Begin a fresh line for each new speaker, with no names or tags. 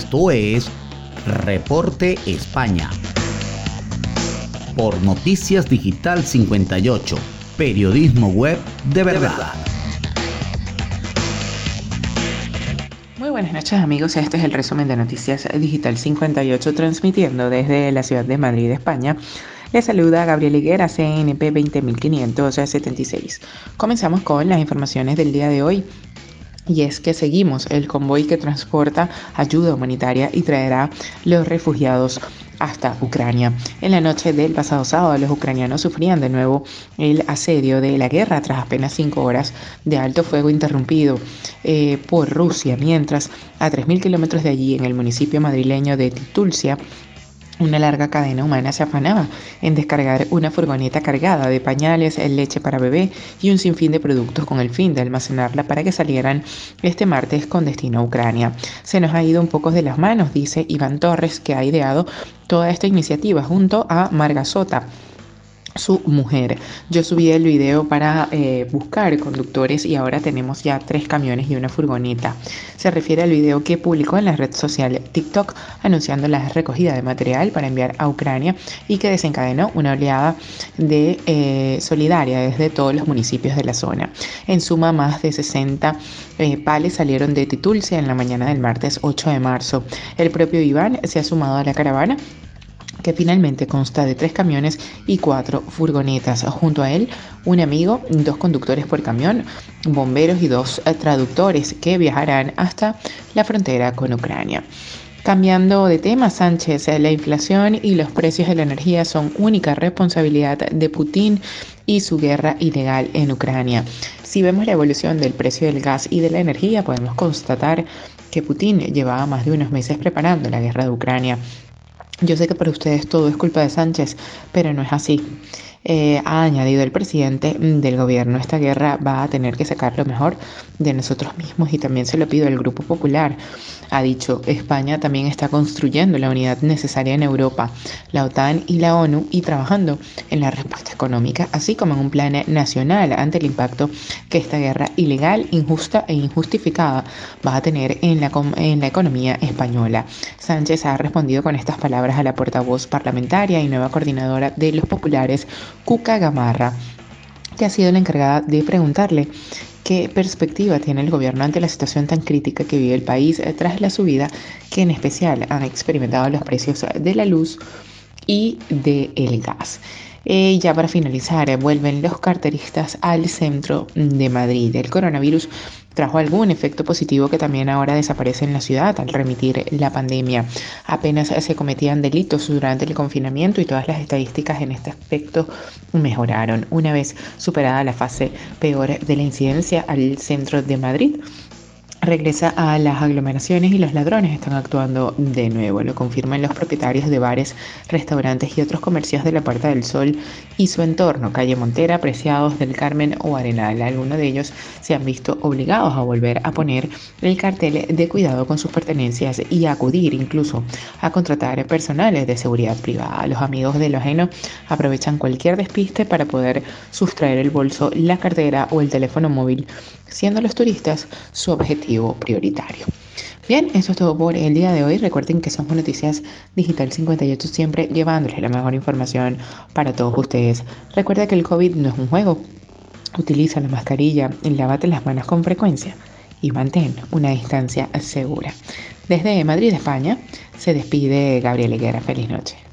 Esto es Reporte España. Por Noticias Digital 58, periodismo web de verdad.
Muy buenas noches amigos, este es el resumen de Noticias Digital 58 transmitiendo desde la ciudad de Madrid, España. Les saluda Gabriel Higuera, CNP 20576. Comenzamos con las informaciones del día de hoy. Y es que seguimos el convoy que transporta ayuda humanitaria y traerá los refugiados hasta Ucrania. En la noche del pasado sábado, los ucranianos sufrían de nuevo el asedio de la guerra tras apenas cinco horas de alto fuego interrumpido eh, por Rusia, mientras a 3.000 kilómetros de allí, en el municipio madrileño de Titulcia, una larga cadena humana se afanaba en descargar una furgoneta cargada de pañales, leche para bebé y un sinfín de productos con el fin de almacenarla para que salieran este martes con destino a Ucrania. Se nos ha ido un poco de las manos, dice Iván Torres, que ha ideado toda esta iniciativa junto a Marga Sota su mujer. Yo subí el video para eh, buscar conductores y ahora tenemos ya tres camiones y una furgoneta. Se refiere al video que publicó en la red social TikTok anunciando la recogida de material para enviar a Ucrania y que desencadenó una oleada de eh, solidaria desde todos los municipios de la zona. En suma, más de 60 eh, pales salieron de Titulcia en la mañana del martes 8 de marzo. El propio Iván se ha sumado a la caravana que finalmente consta de tres camiones y cuatro furgonetas. Junto a él, un amigo, dos conductores por camión, bomberos y dos eh, traductores que viajarán hasta la frontera con Ucrania. Cambiando de tema, Sánchez, eh, la inflación y los precios de la energía son única responsabilidad de Putin y su guerra ilegal en Ucrania. Si vemos la evolución del precio del gas y de la energía, podemos constatar que Putin llevaba más de unos meses preparando la guerra de Ucrania yo sé que para ustedes todo es culpa de Sánchez, pero no es así. Eh, ha añadido el presidente del gobierno. Esta guerra va a tener que sacar lo mejor de nosotros mismos y también se lo pido al Grupo Popular. Ha dicho, España también está construyendo la unidad necesaria en Europa, la OTAN y la ONU y trabajando en la respuesta económica, así como en un plan nacional ante el impacto que esta guerra ilegal, injusta e injustificada va a tener en la, en la economía española. Sánchez ha respondido con estas palabras a la portavoz parlamentaria y nueva coordinadora de los populares, Cuca Gamarra, que ha sido la encargada de preguntarle qué perspectiva tiene el gobierno ante la situación tan crítica que vive el país eh, tras la subida que en especial han experimentado los precios de la luz y del gas. Eh, ya para finalizar, eh, vuelven los carteristas al centro de Madrid. El coronavirus trajo algún efecto positivo que también ahora desaparece en la ciudad al remitir la pandemia. Apenas se cometían delitos durante el confinamiento y todas las estadísticas en este aspecto mejoraron. Una vez superada la fase peor de la incidencia al centro de Madrid, regresa a las aglomeraciones y los ladrones están actuando de nuevo. Lo confirman los propietarios de bares, restaurantes y otros comercios de la Puerta del Sol y su entorno, calle Montera, Preciados del Carmen o Arenal. Algunos de ellos se han visto obligados a volver a poner el cartel de cuidado con sus pertenencias y a acudir incluso a contratar personales de seguridad privada. Los amigos de lo ajeno aprovechan cualquier despiste para poder sustraer el bolso, la cartera o el teléfono móvil, siendo los turistas su objetivo prioritario. Bien, eso es todo por el día de hoy. Recuerden que somos Noticias Digital 58, siempre llevándoles la mejor información para todos ustedes. Recuerda que el COVID no es un juego. Utiliza la mascarilla, lávate las manos con frecuencia y mantén una distancia segura. Desde Madrid, España, se despide Gabriel Higuera. Feliz noche.